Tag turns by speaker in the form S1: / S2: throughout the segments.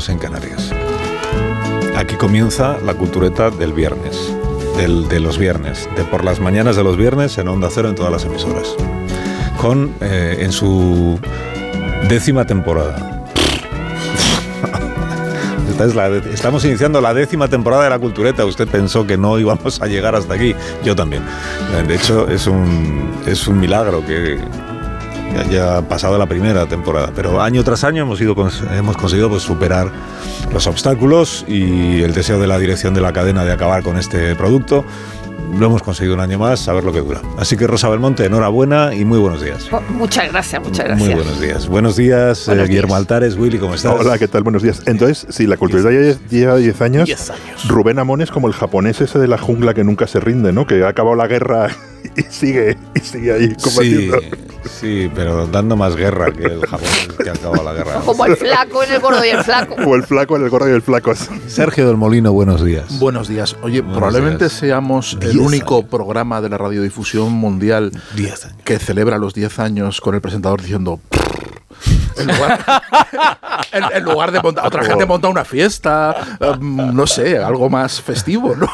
S1: Menos en Canarias. Aquí comienza la cultureta del viernes, del- de los viernes, de por las mañanas de los viernes en Onda Cero en todas las emisoras, con eh, en su décima temporada. Esta es la estamos iniciando la décima temporada de la cultureta. Usted pensó que no íbamos a llegar hasta aquí. Yo también. De hecho, es un, es un milagro que, que haya pasado la primera temporada. Pero año tras año hemos, ido, hemos conseguido pues, superar los obstáculos y el deseo de la dirección de la cadena de acabar con este producto. Lo hemos conseguido un año más, a ver lo que dura. Así que Rosa Belmonte, enhorabuena y muy buenos días.
S2: Oh, muchas gracias, muchas gracias.
S1: Muy buenos días. Buenos días, eh,
S2: Buenos
S1: Guillermo
S2: días.
S1: Altares. Willy, ¿cómo estás?
S3: Hola, ¿qué tal? Buenos días. Entonces, si la cultura ya lleva 10 años, Rubén Amón es como el japonés ese de la jungla que nunca se rinde, ¿no? Que ha acabado la guerra y sigue, y sigue ahí
S1: Sí,
S3: combatiendo.
S1: sí, pero dando más guerra que el Japón que ha acabado la guerra.
S2: Como el flaco en el gordo y el flaco.
S3: O el flaco en el gordo y el flaco.
S1: Sergio del Molino, buenos días.
S4: Buenos días. Oye,
S1: Buenos
S4: probablemente
S1: días.
S4: seamos
S1: Diez
S4: el único
S1: años.
S4: programa de la radiodifusión mundial
S1: Diez años.
S4: que celebra los 10 años con el presentador diciendo... En lugar, en, en lugar de montar, otra gente monta una fiesta, em, no sé, algo más festivo, ¿no?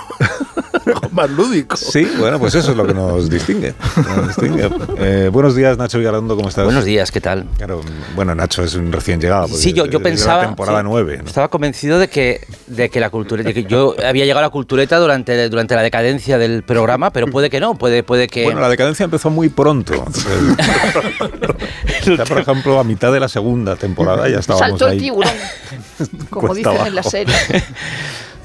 S4: más lúdico.
S1: Sí, bueno, pues eso es lo que nos distingue. nos distingue. Eh, buenos días, Nacho Villarredondo, ¿cómo estás?
S5: Buenos días, ¿qué tal?
S1: Claro, bueno, Nacho es un recién llegado.
S5: Sí, yo, yo pensaba.
S1: La temporada
S5: sí,
S1: 9. ¿no?
S5: Estaba convencido de que, de que la cultura. de que yo había llegado a la cultureta durante, durante la decadencia del programa, pero puede que no, puede, puede que.
S1: Bueno, la decadencia empezó muy pronto. ya, por ejemplo, a mitad de la segunda temporada ya estábamos
S2: Saltó el tiburón, como dicen en la serie.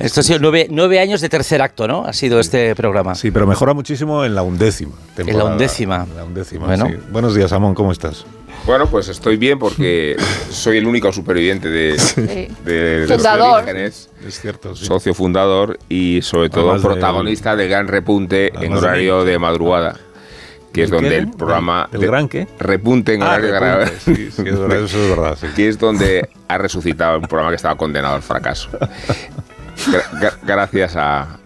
S5: Esto ha sido nueve, nueve años de tercer acto, ¿no? Ha sido este programa.
S1: Sí, pero mejora muchísimo en la undécima temporada.
S5: undécima.
S1: En la undécima,
S5: Bueno.
S1: sí. Buenos días, Amón, ¿cómo estás?
S6: Bueno, pues estoy bien porque soy el único superviviente de,
S2: Sí.
S6: de, de
S2: Fundador.
S6: los
S1: Es cierto, sí.
S6: socio fundador y sobre todo
S1: Además
S6: protagonista del gran repunte en
S1: Además
S6: horario de madrugada, que es donde el programa...
S1: ¿El
S6: de-
S1: gran qué?
S6: Repunte en
S1: Ah,
S6: horario de
S1: repunte,
S6: gra-
S1: sí, sí, eso es verdad. sí.
S6: que es donde ha resucitado un programa que estaba condenado al fracaso. Gra- gra- gracias a,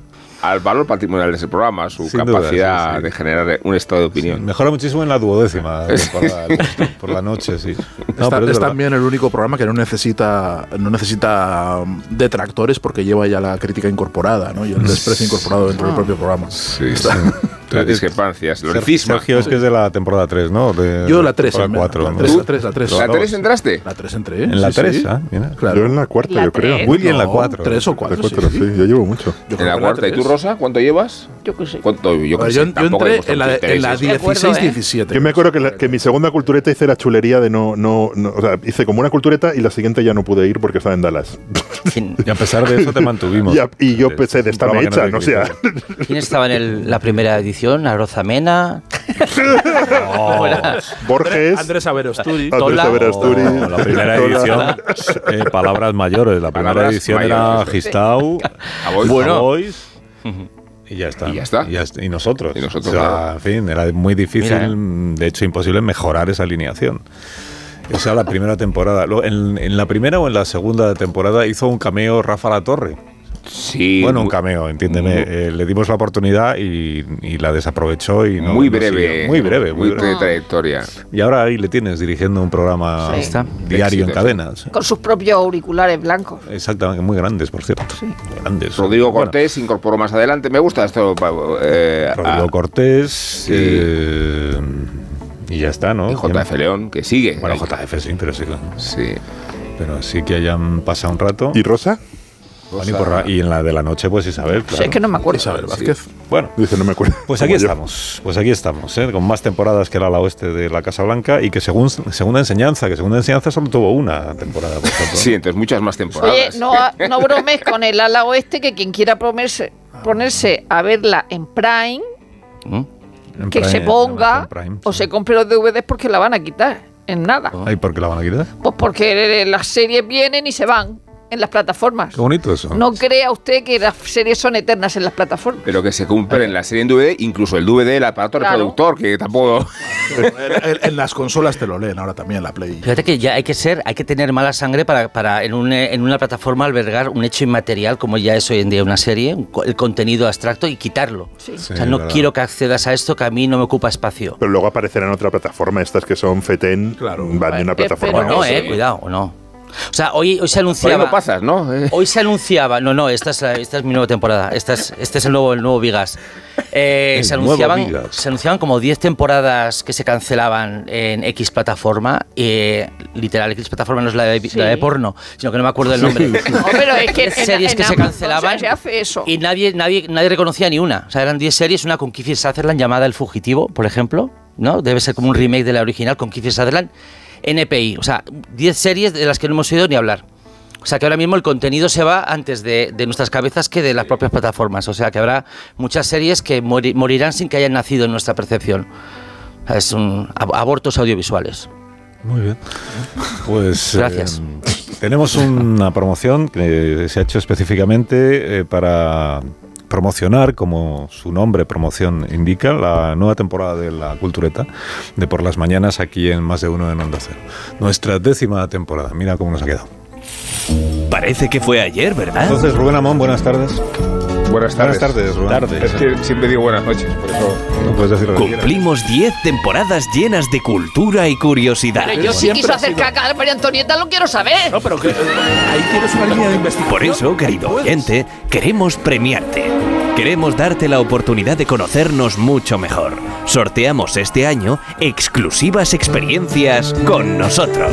S6: al valor patrimonial de ese programa, su
S1: Sin duda,
S6: capacidad
S1: sí, sí.
S6: de generar un estado de opinión.
S1: Mejora muchísimo en la duodécima temporada, por la noche, sí. No,
S4: Está-
S1: pero es
S4: también el único programa que no necesita no necesita um, detractores porque lleva ya la crítica incorporada ¿no? y el desprecio incorporado dentro del propio programa.
S6: Sí, sí. Las discrepancias, lo
S1: Sergio, es que es de la temporada 3, ¿no? De-
S4: Yo la 3,
S1: temporada 4.
S4: la
S1: ¿no?
S4: 3,
S6: ¿Tú?
S4: la 3, la 3.
S6: ¿La
S1: dos.
S6: 3 entraste?
S4: La 3 entré.
S1: En la
S4: sí,
S1: 3,
S4: sí.
S1: ah, mira.
S4: Claro.
S3: Yo en la cuarta,
S2: La
S3: yo creo.
S1: Willy en la
S4: No,
S1: 4.
S4: Tres o
S3: La
S4: cuatro,
S3: cuatro,
S4: sí.
S3: sí, yo llevo mucho.
S4: Yo
S6: En la cuarta. ¿Y tú. Rosa? ¿Cuánto llevas?
S2: Yo qué sé.
S6: ¿Cuánto? Yo, qué
S4: yo,
S6: sé,
S4: yo entré en la, en la
S6: intereses.
S2: De acuerdo,
S4: 16-17.
S3: Yo me acuerdo que, la- que mi segunda cultureta hice la chulería de no, no, no- O sea, hice como una cultureta y la siguiente ya no pude ir porque estaba en Dallas.
S5: ¿Quién,
S1: Y a pesar de eso te mantuvimos.
S3: Y yo pensé, de esta me
S1: programa que
S3: echan,
S1: te
S3: o sea.
S5: quién estaba en el- la primera edición? ¿Aroza Mena? Fuera.
S3: Borges,
S4: Andrés Averosturi.
S3: Andrés
S1: Oh, la primera edición, eh, palabras mayores. La primera
S6: Palabras
S1: edición
S6: mayores.
S1: era Gistau,
S6: A vos.
S1: bueno, Boys, y ya está.
S6: Y ya está.
S1: Y, nosotros.
S6: Y nosotros,
S1: O sea,
S6: claro.
S1: en fin, era muy difícil,
S5: Mira, eh.
S1: de hecho imposible, mejorar esa alineación. Esa era la primera temporada. En, en la primera o en la segunda temporada hizo un cameo Rafa La Torre.
S6: Sí.
S1: bueno, un cameo, entiéndeme.
S6: muy-
S1: Eh, le dimos la oportunidad y, y la desaprovechó y no
S6: muy breve.
S1: muy breve, muy
S6: Muy
S1: breve.
S6: de trayectoria.
S1: Y ahora ahí le tienes dirigiendo un programa
S2: Sí.
S1: diario en
S6: Éxito, sí.
S1: cadenas.
S2: Con sus propios auriculares blancos.
S1: Exactamente, muy grandes, por cierto. Grandes.
S6: Rodrigo
S1: Bueno,
S6: Cortés se incorporó más adelante. Me gusta esto. eh,
S1: Rodrigo
S6: a-
S1: Cortés.
S6: Sí.
S1: eh, y ya está, ¿no?
S6: y JF León, que sigue.
S1: Bueno, JF sí, pero sí.
S6: Sí.
S1: Pero sí que hayan pasado un rato.
S3: ¿Y Rosa?
S1: Y, y en la de la noche, pues Isabel, claro.
S2: es que no me acuerdo.
S4: Isabel Vázquez.
S1: Bueno,
S3: Dice, no me acuerdo.
S1: pues aquí estamos, pues aquí estamos, ¿eh? con más temporadas que el ala oeste de la Casa Blanca y que según segunda enseñanza, que segunda enseñanza solo tuvo una temporada, por.
S6: Sí, entonces muchas más temporadas.
S2: Oye, no, no bromes con el ala oeste, que quien quiera ponerse, ponerse a verla en Prime,
S5: ¿Mm?
S1: En
S2: que
S1: Prime,
S2: se ponga o se compre los DVDs porque la van a quitar. En nada.
S1: Ay, ¿por qué la van a quitar?
S2: Pues porque eh, las series vienen y se van en las plataformas.
S1: Qué bonito eso.
S2: No crea usted que las series son eternas en las plataformas.
S6: Pero que se cumplen la serie en DVD, incluso el DVD, el aparato
S2: Claro.
S6: reproductor, que tampoco.
S4: En, en- en las consolas te lo leen ahora también, la Play.
S5: Fíjate que ya hay que ser, hay que tener mala sangre para, para en, un, eh, en una plataforma albergar un hecho inmaterial como ya es hoy en día una serie, el contenido abstracto y quitarlo.
S2: Sí.
S5: o
S1: Sí,
S5: sea, no
S1: verdad.
S5: quiero que accedas a esto que a mí no me ocupa espacio.
S3: Pero luego aparecerá en otra plataforma, estas que son FETEN,
S4: Claro.
S3: van de una
S2: Eh,
S3: plataforma.
S2: pero
S5: O no,
S2: sí.
S5: eh, cuidado, o no. O sea, hoy, hoy se
S6: Por ahí
S5: anunciaba.
S6: no pasas, ¿no? Eh,
S5: Hoy se anunciaba, no, no, esta es, la- esta es mi nueva temporada, esta es, este es el nuevo, el nuevo Vigas. Eh,
S1: El
S5: se,
S1: nuevo
S5: anunciaban,
S1: Vigas.
S5: se anunciaban como 10 temporadas que se cancelaban en X plataforma, eh, literal, X plataforma no es la de,
S2: Sí.
S5: la de porno, sino que no me acuerdo del nombre.
S2: No, pero es que en-
S5: series
S2: en
S5: que se cancelaban
S2: Se hace eso.
S5: y nadie, nadie, nadie reconocía ni una. O sea, eran 10 series, una con Kiefer Sutherland llamada El Fugitivo, por ejemplo, ¿no? Debe ser como un remake de la original con Kiefer Sutherland. NPI, o sea, 10 series de las que no hemos oído ni hablar. O sea que ahora mismo el contenido se va antes de, de nuestras cabezas que de las propias plataformas. O sea que habrá muchas series que mori- morirán sin que hayan nacido en nuestra percepción. Es un ab- abortos audiovisuales.
S1: Muy bien. Pues
S5: Gracias.
S1: eh, tenemos una promoción que se ha hecho específicamente eh, para promocionar, como su nombre promoción indica, la nueva temporada de la Cultureta de por las mañanas aquí en Más de Uno en Onda Cero. Nuestra décima temporada. Mira cómo nos ha quedado.
S7: Parece que fue ayer, ¿verdad?
S1: Entonces, Rubén Amón, buenas tardes.
S6: Buenas
S1: Buenas
S6: tardes.
S1: tardes, Rubén.
S6: Es que siempre digo buenas noches, por eso.
S1: No puedes decir lo que quieras.
S7: Cumplimos 10 temporadas llenas de cultura y curiosidad.
S2: Pero yo si
S4: siempre
S2: quiso
S4: ha
S2: hacer
S4: sido-
S2: caca a María Antonieta lo quiero saber.
S4: No, pero que eh, ahí tienes una línea de investigación.
S7: Por eso, querido oyente, queremos premiarte. Queremos darte la oportunidad de conocernos mucho mejor. Sorteamos este año exclusivas experiencias con nosotros.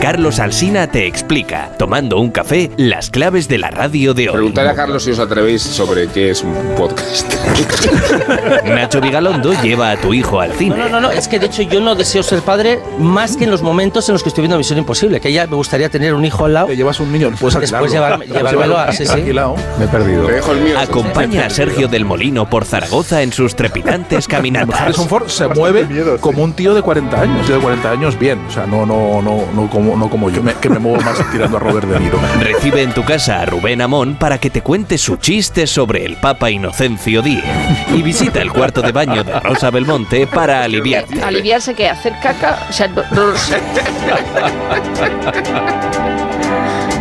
S7: Carlos Alsina te explica, tomando un café, las claves de la radio de hoy.
S6: Preguntaré a Carlos si os atrevéis sobre qué es un podcast.
S7: Nacho Vigalondo lleva a tu hijo al cine.
S5: no, no, no, es que de hecho yo no deseo ser padre más que en los momentos en los que estoy viendo Misión Imposible, que ya me gustaría tener un hijo al lado.
S4: Te llevas un niño, puedes
S5: Después llevarme- llevármelo a- sí, sí.
S1: Me he perdido.
S6: Te dejo el mío.
S7: Acompaña a Sergio del Molino por Zaragoza en sus trepidantes caminatas.
S4: Harrison Ford se mueve
S3: miedo, sí.
S4: como un tío de 40 años. Tío de 40 años, bien. O sea, no, no, no, no, como, no como yo, me- que me muevo más tirando a Robert De Niro.
S7: Recibe en tu casa a Rubén Amón para que te cuente su chiste sobre el Papa Inocencio X. Y visita el cuarto de baño de Rosa Belmonte para aliviarte.
S2: Aliviarse que hacer caca, o sea, no, no lo sé.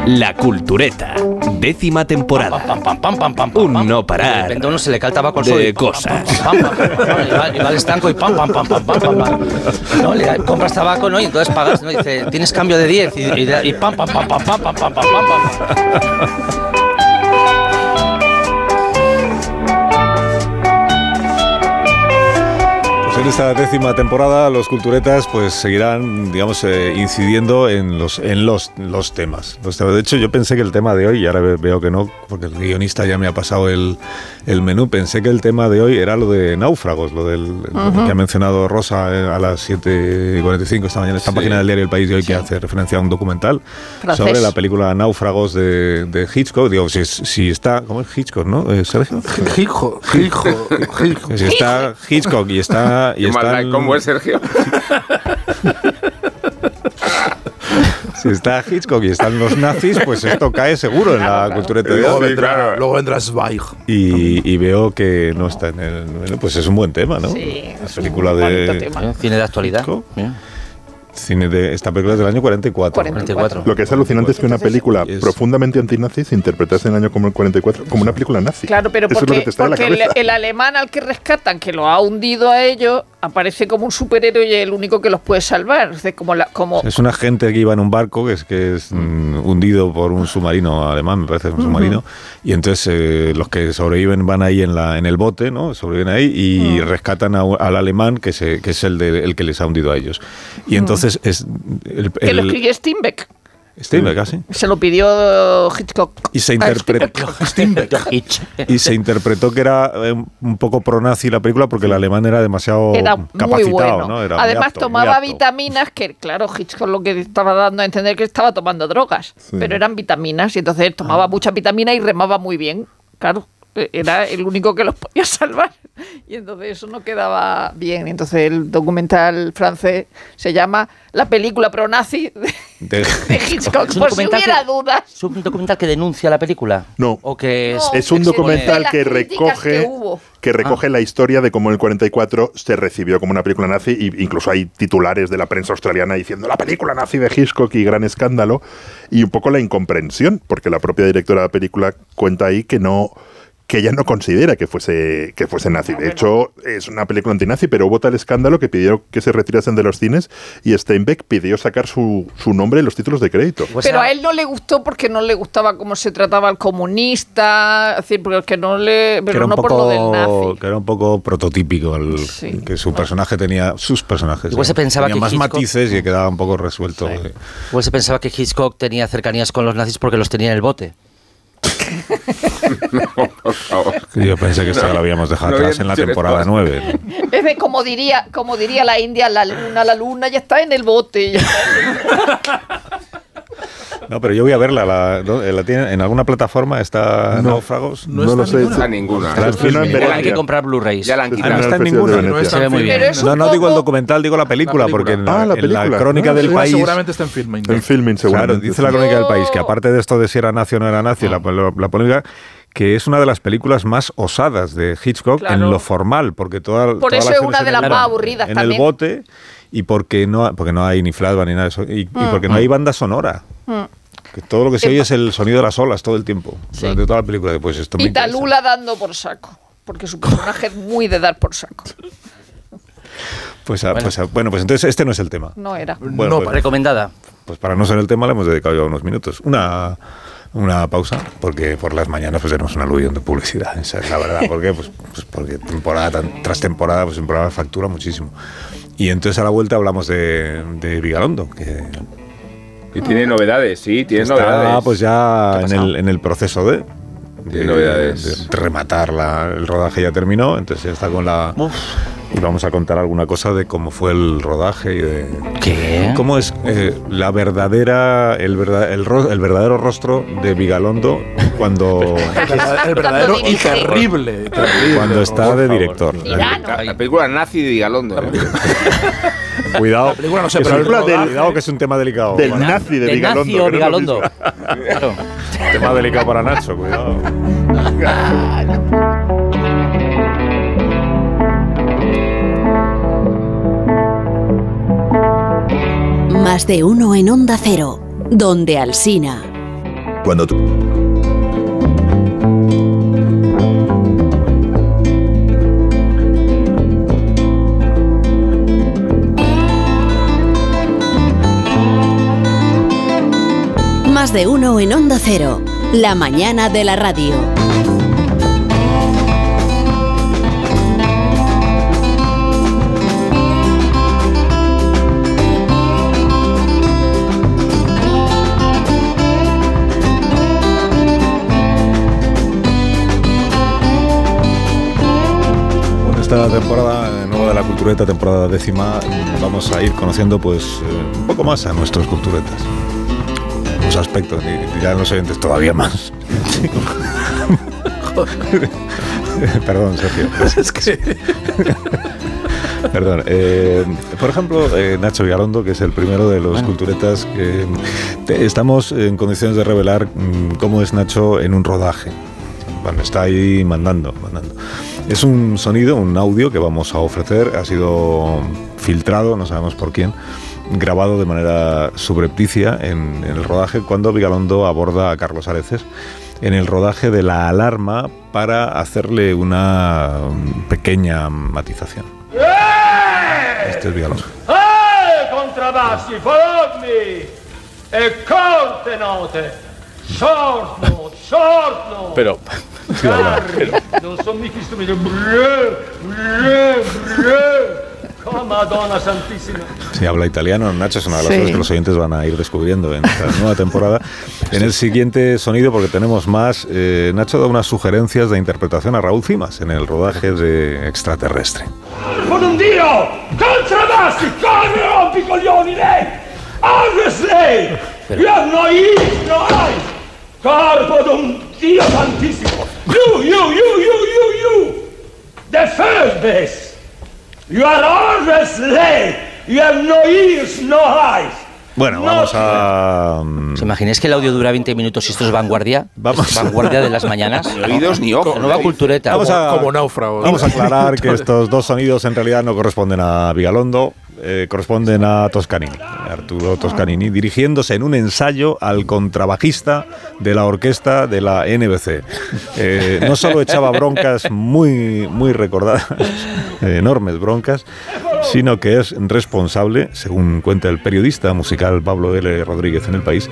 S7: La Cultureta. Décima temporada.
S5: Pam, pam, pam, pam, pam, pam,
S7: Un no parar
S5: se le
S7: de cosas.
S5: y va- al estanco y pam, pam, pam, pam, pam, pam. No, le compras tabaco, ¿no? Y entonces pagas, ¿no? Y dice, tienes cambio de 10 y, y, y pam, pam, pam, pam, pam, pam, pam, pam, pam.
S1: En esta décima temporada los culturetas pues seguirán, digamos, eh, incidiendo en los en los, los temas. Los temas. De hecho, yo pensé que el tema de hoy, y ahora ve- veo que no, porque el guionista ya me ha pasado el, el menú, pensé que el tema de hoy era lo de náufragos, lo del lo que ha mencionado Rosa eh, a las 7.45 esta mañana, esta
S6: Sí.
S1: página del diario El País de hoy que hace referencia a un documental
S2: Francés.
S1: sobre la película Náufragos de, de Hitchcock. Digo, si, si está, ¿cómo es Hitchcock, no? Eh, Sergio?
S4: Hijo, hijo.
S1: Si está Hitchcock y está... Y
S6: Qué
S1: están-
S6: ¿Cómo es, Sergio?
S1: Si está Hitchcock y están los nazis, pues esto cae seguro en la cultura
S4: Luego
S1: teatral.
S4: vendrá,
S6: claro.
S4: luego vendrá Zweig.
S1: Y, y veo que no está en el. Pues es un buen tema, ¿no?
S2: Sí,
S1: la
S2: es un
S1: película de.
S2: tema.
S5: Cine de actualidad.
S1: Hitchcock. Cine de, esta película es del año 44.
S5: 44.
S3: Lo que es alucinante es que una película
S1: Es-
S3: profundamente antinazi se interpretase en el año como el 44 como una película nazi.
S2: Claro, pero
S3: Eso es lo
S2: porque,
S3: que te está en la
S2: porque el, el alemán al que rescatan, que lo ha hundido a ellos, aparece como un superhéroe y el único que los puede salvar. Es como, la, como
S1: Es una gente que iba en un barco que es, que es mm, hundido por un submarino alemán, me parece, un submarino. Y entonces eh, los que sobreviven van ahí en, la, en el bote, ¿no? Sobreviven ahí y rescatan a- al alemán que, se, que es el, de- el que les ha hundido a ellos. Y entonces es. El,
S2: que lo
S1: el-
S2: escribe Steinbeck.
S1: Steinbeck, casi.
S2: Se lo pidió Hitchcock.
S1: Y se interpretó. y se interpretó que era eh, un poco pro-nazi la película porque el alemán era demasiado
S2: Era muy
S1: capacitado,
S2: bueno.
S1: ¿no? Era muy
S2: Además
S1: apto, muy
S2: tomaba vitaminas que, claro, Hitchcock lo que estaba dando a entender que estaba tomando drogas, pero eran vitaminas y entonces él tomaba
S1: Ah.
S2: mucha vitamina y remaba muy bien. Claro, era el único que los podía salvar y entonces eso no quedaba bien. Entonces el documental francés se llama La película pro-nazi de,
S1: De-
S2: de Hitchcock,
S5: Es un
S2: por si
S5: documental
S2: hubiera
S5: que-
S2: dudas.
S5: ¿Es un documental que denuncia la película?
S3: No.
S5: ¿O que es,
S3: Es un documental que recoge
S2: que
S3: recoge la historia de cómo en el 44 se recibió como una película nazi y incluso hay titulares de la prensa australiana diciendo la película nazi de Hitchcock y gran escándalo y un poco la incomprensión porque la propia directora de la película cuenta ahí que no que ella no considera que fuese que fuese nazi. De hecho, es una película antinazi, pero hubo tal escándalo que pidió que se retirasen de los cines y Steinbeck pidió sacar su, su nombre en los títulos de crédito.
S5: Pues
S2: Pero
S5: a-
S2: él no le gustó porque no le gustaba cómo se trataba al comunista, es decir, porque no le,
S1: que
S2: pero
S1: era, un
S2: no por lo del
S1: poco,
S2: nazi.
S1: que era un poco prototípico el-
S2: Sí.
S1: que su personaje tenía sus personajes
S5: Igual se pensaba
S1: tenía
S5: que
S1: más
S5: Hitchcock-
S1: matices y que quedaba un poco resuelto.
S5: Igual se pensaba que Hitchcock tenía cercanías con los nazis porque los tenía en el bote.
S6: Por favor.
S1: yo pensé que esto lo habíamos dejado
S6: No
S1: atrás en la temporada
S6: esto.
S1: 9
S2: Es de como diría, como diría la India, la luna, la luna ya está en el bote. ya está.
S1: no pero yo voy a verla la, ¿no? ¿La tienen en alguna plataforma está
S3: No.
S1: Náufragos
S4: No,
S3: No lo
S4: está
S3: sé.
S4: ninguna.
S6: A ninguna.
S1: Está
S3: Está
S1: Filmin.
S3: Venecia.
S5: Hay que comprar Blu-rays.
S6: Ya la han
S3: Ah,
S6: quitado.
S1: no está en ninguna.
S4: No está
S5: muy bien.
S1: No no digo el documental digo la película,
S4: película.
S1: porque en la,
S3: Ah, la
S1: en la
S3: película.
S1: crónica
S3: Ah,
S1: del
S3: sí,
S1: país
S4: Seguramente está en Filmin.
S3: En filming
S1: Claro,
S3: seguramente.
S1: dice la crónica del país que aparte de esto de si era nazi o no era nazi, la, la- la polémica, que es una de las películas más osadas de Hitchcock
S2: Claro.
S1: en lo formal, porque toda,
S2: Por
S1: toda
S2: eso
S1: la
S2: es una
S1: en
S2: de
S1: el-
S2: las más aburridas
S1: en
S2: también.
S1: el bote y porque no, porque no hay ni flashback ni nada de eso y, y
S2: Mm.
S1: porque no hay banda sonora. Que todo lo que se oye es el sonido de las olas todo el tiempo, durante toda la película. Pues esto me
S2: Y. Talula dando por saco, porque su personaje es muy de dar por saco.
S1: Pues, ah, pues, ah, bueno, pues entonces este no es el tema.
S2: No era.
S1: Bueno,
S4: No,
S1: pues-
S5: Recomendada.
S1: Pues para no ser el tema le hemos dedicado ya unos minutos. Una, una pausa, porque por las mañanas pues tenemos un aluvión de publicidad, esa es la verdad. ¿Por qué? Pues, pues porque temporada tan- tras temporada, pues un programa factura muchísimo. Y entonces a la vuelta hablamos de, de Vigalondo, que
S6: Y tiene novedades, sí, tiene
S1: está
S6: novedades.
S1: pues ya
S6: ¿Qué ha
S1: en el, en el proceso de...
S6: Tiene novedades.
S1: de rematar la- el rodaje ya terminó, entonces ya está con la... Y vamos a contar alguna cosa de cómo fue el rodaje y de...
S5: ¿Qué?
S1: ¿Cómo es eh, la verdadera, el, verdad, el, ro- el verdadero rostro de Vigalondo cuando,
S4: El verdadero- y terrible. terrible.
S1: cuando está de director?
S6: La, la película nazi de Vigalondo. ¿eh?
S1: Cuidado,
S4: La película no
S1: es
S4: pero
S1: cuidado que es un tema delicado.
S3: Del
S1: Bueno,
S3: nazi de, Vigalondo.
S5: nazi o Vigalondo. Claro.
S1: tema delicado para Nacho, cuidado.
S8: Más de uno en Onda Cero, donde Alsina.
S9: Cuando tú...
S8: Más de uno en Onda Cero, la mañana de la radio.
S1: Temporada nueva de la cultureta, temporada décima, vamos a ir conociendo pues eh, un poco más a nuestros culturetas. Los aspectos, y dirán los oyentes todavía más. Perdón, Sergio.
S4: Es que
S1: Perdón. eh, por ejemplo, eh, Nacho Vigalondo, que es el primero de los culturetas, que te- estamos en condiciones de revelar mm, cómo es Nacho en un rodaje. Bueno, está ahí mandando, mandando. Es un sonido, un audio que vamos a ofrecer, ha sido filtrado, no sabemos por quién, grabado de manera subrepticia en, en el rodaje cuando Vigalondo aborda a Carlos Areces en el rodaje de la alarma para hacerle una pequeña matización. Este es Vigalondo.
S10: Eh, contrabbassi, forogni! E corte note! Short note!
S4: Pero,
S10: non sono mica strumenti. Brrr, brrr, brrr. Oh, Madonna Santissima.
S1: Si habla italiano, Nacho es una de las
S2: Sí.
S1: cosas que los oyentes van a ir descubriendo en esta nueva temporada. En el siguiente sonido, porque tenemos más, eh, Nacho da unas sugerencias de interpretación a Raúl Cimas en el rodaje de Extraterrestre.
S10: Con un dio! Corre, rompicoglioni, lei! Alves lei! You have no ears, no eyes! Corpo d'un dio santissimo! You, you, you, you, you, you! The first base! You are always late! You have no ears, no eyes!
S1: Bueno, vamos a...
S5: ¿Os imagináis que el audio dura 20 minutos y esto es vanguardia?
S1: Vamos.
S5: Es vanguardia de las mañanas.
S6: Ni oídos ni ojos.
S5: Nueva cultureta.
S1: Vamos a,
S4: Como náufragos.
S1: Vamos a aclarar que estos dos sonidos en realidad no corresponden a Vigalondo, eh, corresponden a Toscanini, Arturo Toscanini, dirigiéndose en un ensayo al contrabajista de la orquesta de la NBC. Eh, no solo echaba broncas muy, muy recordadas, eh, enormes broncas, sino que es responsable, según cuenta el periodista musical Pablo L. Rodríguez en el país,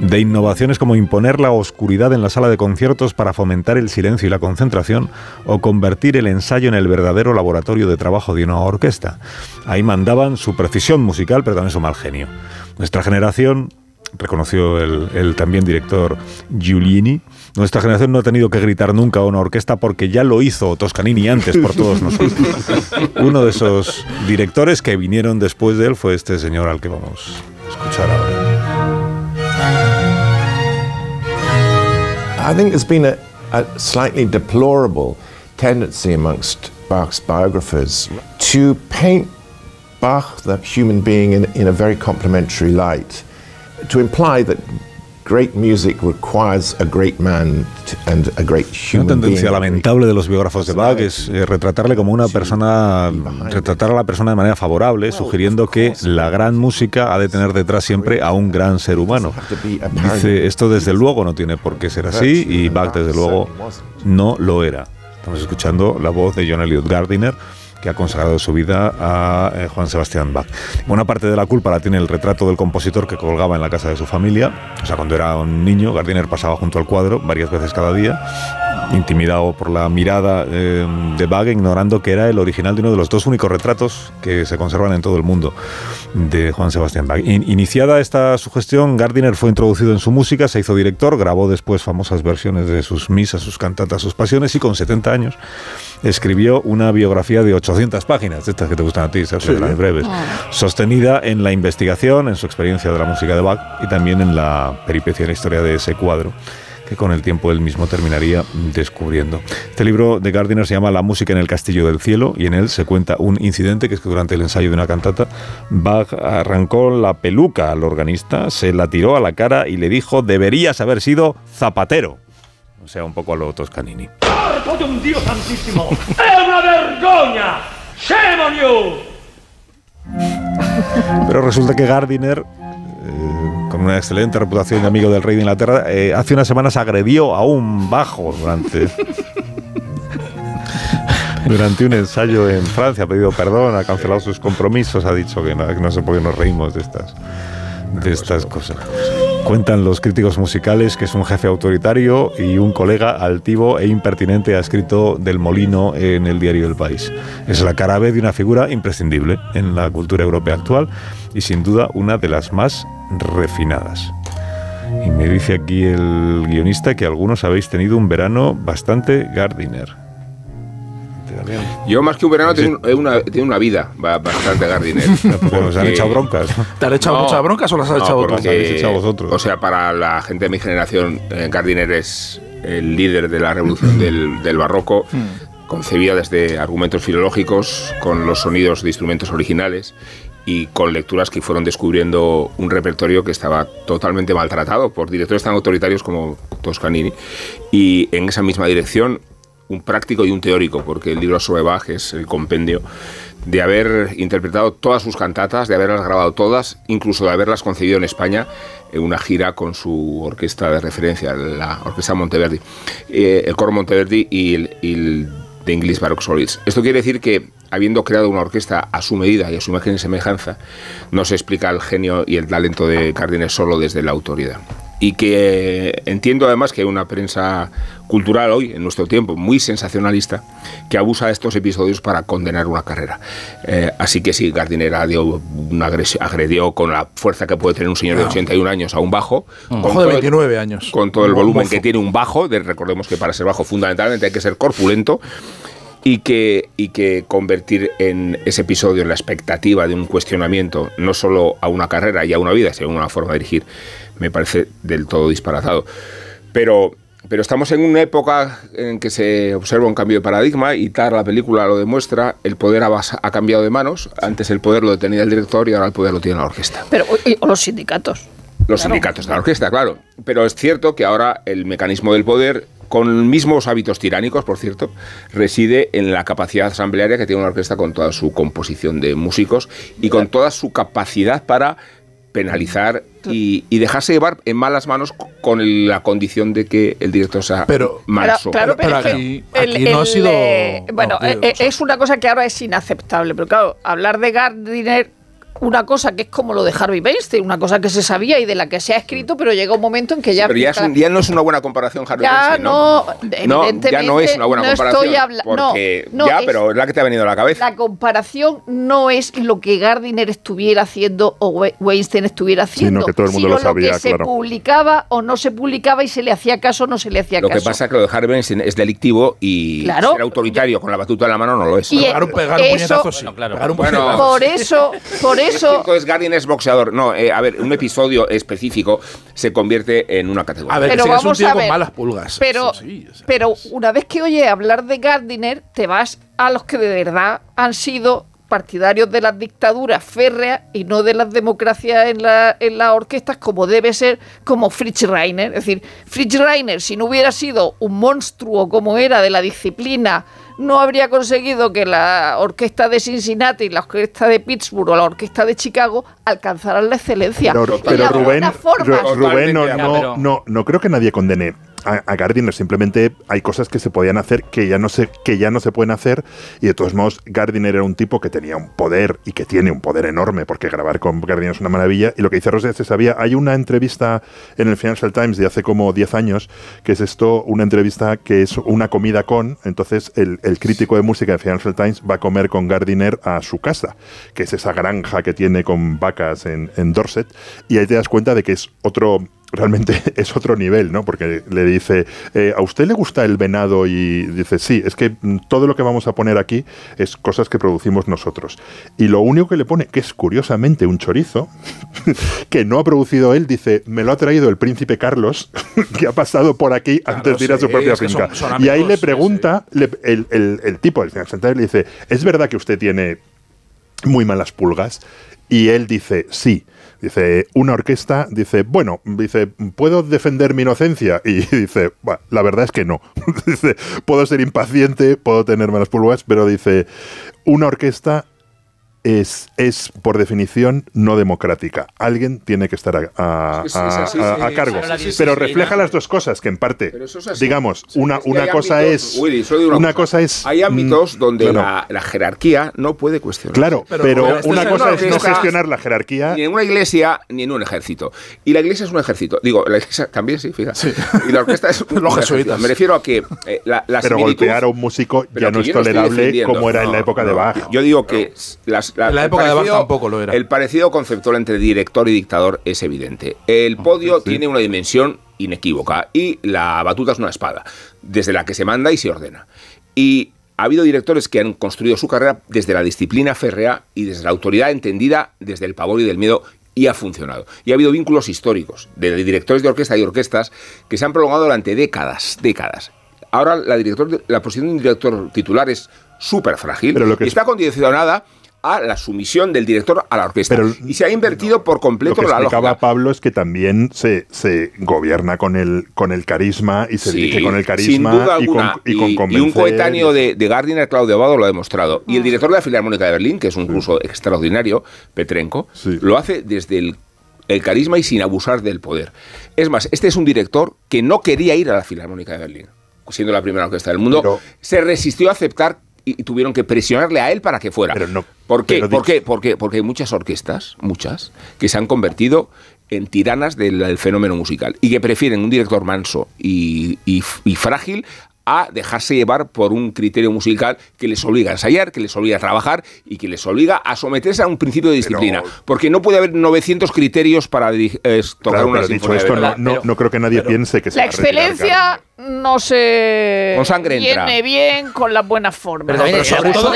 S1: de innovaciones como imponer la oscuridad en la sala de conciertos para fomentar el silencio y la concentración o convertir el ensayo en el verdadero laboratorio de trabajo de una orquesta. Ahí mandaban su precisión musical, pero también su mal genio. Nuestra generación, reconoció el, el también director Giulini, nuestra generación no ha tenido que gritar nunca a una orquesta porque ya lo hizo Toscanini antes por todos nosotros. Uno de esos directores que vinieron después de él fue este señor al que vamos a escuchar ahora.
S9: I think there's been a, a slightly deplorable tendency amongst Bach's biographers to paint Bach, the human being, in, in a very complimentary light, to imply that great music requires a great man and a great
S1: Una
S9: human being.
S1: tendencia lamentable de los biógrafos de Bach es eh, retratarle como una persona, retratar a la persona de manera favorable, sugiriendo que la gran música ha de tener detrás siempre a un gran ser humano. Dice, esto desde luego no tiene por qué ser así y Bach desde luego no lo era. Estamos escuchando la voz de John Elliot Gardiner que ha consagrado su vida a eh, Juan Sebastián Bach. Buena parte de la culpa la tiene el retrato del compositor que colgaba en la casa de su familia. O sea, cuando era un niño, Gardiner pasaba junto al cuadro varias veces cada día, intimidado por la mirada eh, de Bach, ignorando que era el original de uno de los dos únicos retratos que se conservan en todo el mundo de Juan Sebastián Bach. In- iniciada esta sugestión, Gardiner fue introducido en su música, se hizo director, grabó después famosas versiones de sus misas, sus cantatas, sus pasiones y con 70 años escribió una biografía de 800 páginas, de estas que te gustan a ti, Sergio, de las breves, sostenida en la investigación, en su experiencia de la música de Bach y también en la peripecia y la historia de ese cuadro que con el tiempo él mismo terminaría descubriendo. Este libro de Gardiner se llama La música en el castillo del cielo y en él se cuenta un incidente que es que durante el ensayo de una cantata Bach arrancó la peluca al organista, se la tiró a la cara y le dijo deberías haber sido zapatero. O sea, un poco a lo Toscanini.
S10: Corpo un dio santissimo! È una vergogna! Shame on you!
S1: Pero resulta que Gardiner, eh, con una excelente reputación de amigo del rey de Inglaterra, eh, hace unas semanas agredió a un bajo durante, durante un ensayo en Francia. Ha pedido perdón, ha cancelado sus compromisos, ha dicho que no, que no sé por qué nos reímos de estas, de estas cosas. Cuentan los críticos musicales que es un jefe autoritario y un colega altivo e impertinente, ha escrito Del Molino en el diario El País. Es la cara B de una figura imprescindible en la cultura europea actual y sin duda una de las más refinadas. Y me dice aquí el guionista que algunos habéis tenido un verano bastante Gardiner.
S6: Yo más que un verano tengo un- una, tengo una vida ba- bastante Gardiner.
S1: Porque nos han echado broncas.
S4: ¿Te han echado muchas broncas o las has
S6: no,
S4: echado
S6: porque-
S1: Las habéis echado vosotros.
S6: O sea, para la gente de mi generación, eh, Gardiner es el líder de la revolución del, del barroco, concebida desde argumentos filológicos, con los sonidos de instrumentos originales y con lecturas que fueron descubriendo un repertorio que estaba totalmente maltratado por directores tan autoritarios como Toscanini. Y en esa misma dirección, un práctico y un teórico, porque el libro sobre Bach es el compendio de haber interpretado todas sus cantatas, de haberlas grabado todas, incluso de haberlas concebido en España en una gira con su orquesta de referencia, la Orquesta Monteverdi, eh, el coro Monteverdi y el, The English Baroque Solids. Esto quiere decir que, habiendo creado una orquesta a su medida y a su imagen y semejanza, no se explica el genio y el talento de Cárdenas solo desde la autoridad. Y que entiendo además que hay una prensa cultural hoy, en nuestro tiempo, muy sensacionalista, que abusa de estos episodios para condenar una carrera. Eh, así que sí, Gardiner dio una agredió con la fuerza que puede tener un señor de 81 años a un bajo.
S4: Un bajo de
S6: todo el-
S4: 29 años.
S6: Con todo el volumen que tiene un bajo, de- recordemos que para ser bajo fundamentalmente hay que ser corpulento, y que, y que convertir en ese episodio en la expectativa de un cuestionamiento, no solo a una carrera y a una vida, sino a una forma de dirigir, me parece del todo disparatado. Pero, pero estamos en una época en que se observa un cambio de paradigma y Tar, la película, lo demuestra. El poder ha, ha cambiado de manos. Antes el poder lo tenía el director y ahora el poder lo tiene la orquesta.
S2: Pero, o los sindicatos.
S6: Los sindicatos de la orquesta, claro. Pero es cierto que ahora el mecanismo del poder, con mismos hábitos tiránicos, por cierto, reside en la capacidad asamblearia que tiene una orquesta con toda su composición de músicos y con toda su capacidad para penalizar y, y dejarse llevar en malas manos con el- la condición de que el director sea
S4: Pero-
S6: manso.
S2: Claro, pero,
S4: aquí-
S2: el-
S4: aquí no ha sido-
S2: eh, bueno,
S4: no,
S2: eh, eh, es una cosa que ahora es inaceptable. Pero claro, hablar de Gardiner, una cosa que es como lo de Harvey Weinstein, una cosa que se sabía y de la que se ha escrito, pero llega un momento en que ya.
S6: pero ya, es un- ya no es una buena comparación, Harvey
S2: Ya
S6: Weinstein,
S2: no,
S6: No,
S2: evidentemente.
S6: ya no es una buena
S2: no
S6: comparación.
S2: Estoy habla- no,
S6: porque
S2: no,
S6: ya,
S2: es-
S6: pero es la que te ha venido a la cabeza.
S2: La comparación no es lo que Gardiner estuviera haciendo o We- Weinstein estuviera haciendo,
S3: Sino que todo el mundo
S2: sino
S3: lo sabía,
S2: que se publicaba o no se publicaba y se le hacía caso o no se le hacía
S6: Lo que
S2: caso.
S6: pasa es que lo de Harvey Weinstein es delictivo y
S2: Claro.
S6: ser autoritario con la batuta en la mano no lo es.
S2: Y,
S4: Pegar un, pegar un
S2: eso-
S4: puñetazo, sí.
S5: Claro.
S4: Pegar un
S6: Bueno,
S4: puñetazo.
S2: por eso, por eso,
S6: Gardiner es boxeador. No, eh, a ver, un episodio específico se convierte en una categoría.
S4: A ver,
S2: Pero
S4: si eres un
S2: vamos
S4: tío
S2: a
S4: con
S2: ver.
S4: malas pulgas.
S2: pero,
S4: Sí, sí, o sea,
S2: pero una vez que oye hablar de Gardiner, te vas a los que de verdad han sido partidarios de las dictaduras férreas y no de las democracias en, la- en las orquestas como debe ser como Fritz Reiner. Es decir, Fritz Reiner, si no hubiera sido un monstruo como era de la disciplina, no habría conseguido que la orquesta de Cincinnati, la orquesta de Pittsburgh o la orquesta de Chicago alcanzaran la excelencia.
S3: Pero,
S2: Y
S3: pero
S2: de
S3: Rubén, no, no, no creo que nadie condene a, Gardiner. Simplemente hay cosas que se podían hacer que ya, no se, que ya no se pueden hacer. Y de todos modos, Gardiner era un tipo que tenía un poder y que tiene un poder enorme, porque grabar con Gardiner es una maravilla. Y lo que dice Rosé se sabía. Hay una entrevista en el Financial Times de hace como 10 años, que es esto, una entrevista que es una comida con. Entonces, el, el crítico de música de Financial Times va a comer con Gardiner a su casa, que es esa granja que tiene con vacas en, en Dorset. Y ahí te das cuenta de que es otro realmente es otro nivel, ¿no? Porque le dice, eh, ¿a usted le gusta el venado? Y dice, sí, es que mm, todo lo que vamos a poner aquí es cosas que producimos nosotros. Y lo único que le pone, que es curiosamente un chorizo, que no ha producido él, dice, me lo ha traído el príncipe Carlos, que ha pasado por aquí
S4: Claro,
S3: antes de ir a su propia finca.
S4: son- son
S3: y ahí le
S4: sí,
S3: pregunta, le- el, el- el tipo del Financial Times le dice, ¿es verdad que usted tiene muy malas pulgas? Y él dice, sí. Dice, una orquesta, dice, bueno, dice, ¿puedo defender mi inocencia? Y dice, "Bueno, la verdad es que no. dice, puedo ser impaciente, puedo tener malas pulgas, pero dice, una orquesta es, es por definición no democrática. Alguien tiene que estar a, a- cargo. pero refleja las dos cosas, que en parte, digamos, una, una cosa
S6: ámbitos-
S3: es... Una cosa es...
S6: Hay ámbitos
S3: mm,
S6: donde
S3: claro.
S6: la, la jerarquía no puede cuestionar.
S3: Claro, pero,
S4: Pero- pero este
S3: una cosa es no gestionar la jerarquía.
S6: Ni en una iglesia ni en un ejército. Y la iglesia es un ejército. Digo, la iglesia también sí, fíjate. Y la orquesta es un
S4: Los
S6: ejército.
S4: jesuitas.
S6: Me refiero a que eh, la, la
S3: Pero golpear a un músico ya no es tolerable como era en la época de. Bach.
S6: Yo digo que las-
S4: En la
S6: el
S4: época de
S6: parecido-
S4: tampoco lo era.
S6: El parecido conceptual entre director y dictador es evidente. El podio tiene una dimensión inequívoca y la batuta es una espada, desde la que se manda y se ordena. Y ha habido directores que han construido su carrera desde la disciplina férrea y desde la autoridad entendida desde el pavor y del miedo y ha funcionado. Y ha habido vínculos históricos de directores de orquesta y orquestas que se han prolongado durante décadas, décadas. Ahora la, director, la posición de un director titular es súper frágil
S3: Pero lo que
S6: y
S3: es-
S6: está condicionada a la sumisión del director a la orquesta.
S3: Pero-
S6: y se ha invertido por
S3: Lo
S6: completo
S3: que
S6: la
S3: explicaba
S6: lógica.
S3: Pablo es que también se, se gobierna con el, con el carisma y se
S6: Sí,
S3: dirige con el
S6: sin
S3: carisma
S6: duda
S3: y, con,
S6: alguna.
S3: y con
S6: y un
S3: convencer.
S6: coetáneo de, de Gardiner, Claudio Abado, lo ha demostrado. Y el director de la Filarmónica de Berlín, que es un ruso extraordinario, Petrenko,
S3: Sí.
S6: lo hace desde el, el carisma y sin abusar del poder. Es más, este es un director que no quería ir a la Filarmónica de Berlín, siendo la primera orquesta del mundo.
S3: Pero-
S6: se resistió a aceptar y tuvieron que presionarle a él para que fuera.
S3: Pero no-
S6: ¿Por qué?
S3: pero
S6: ¿Por
S3: di-
S6: qué? Porque, porque hay muchas orquestas, muchas, que se han convertido en tiranas del, del fenómeno musical y que prefieren un director manso y, y- y frágil a dejarse llevar por un criterio musical que les obliga a ensayar, que les obliga a trabajar y que les obliga a someterse a un principio de disciplina. porque no puede haber 900 criterios para eh, tocar
S3: Claro,
S6: una
S3: pero dicho
S6: sinfonía
S3: esto, no, no, no creo que nadie piense que
S2: La excelencia no se
S6: Con sangre entra.
S2: viene bien con las buenas formas.
S4: Pero, pero sobre, todo,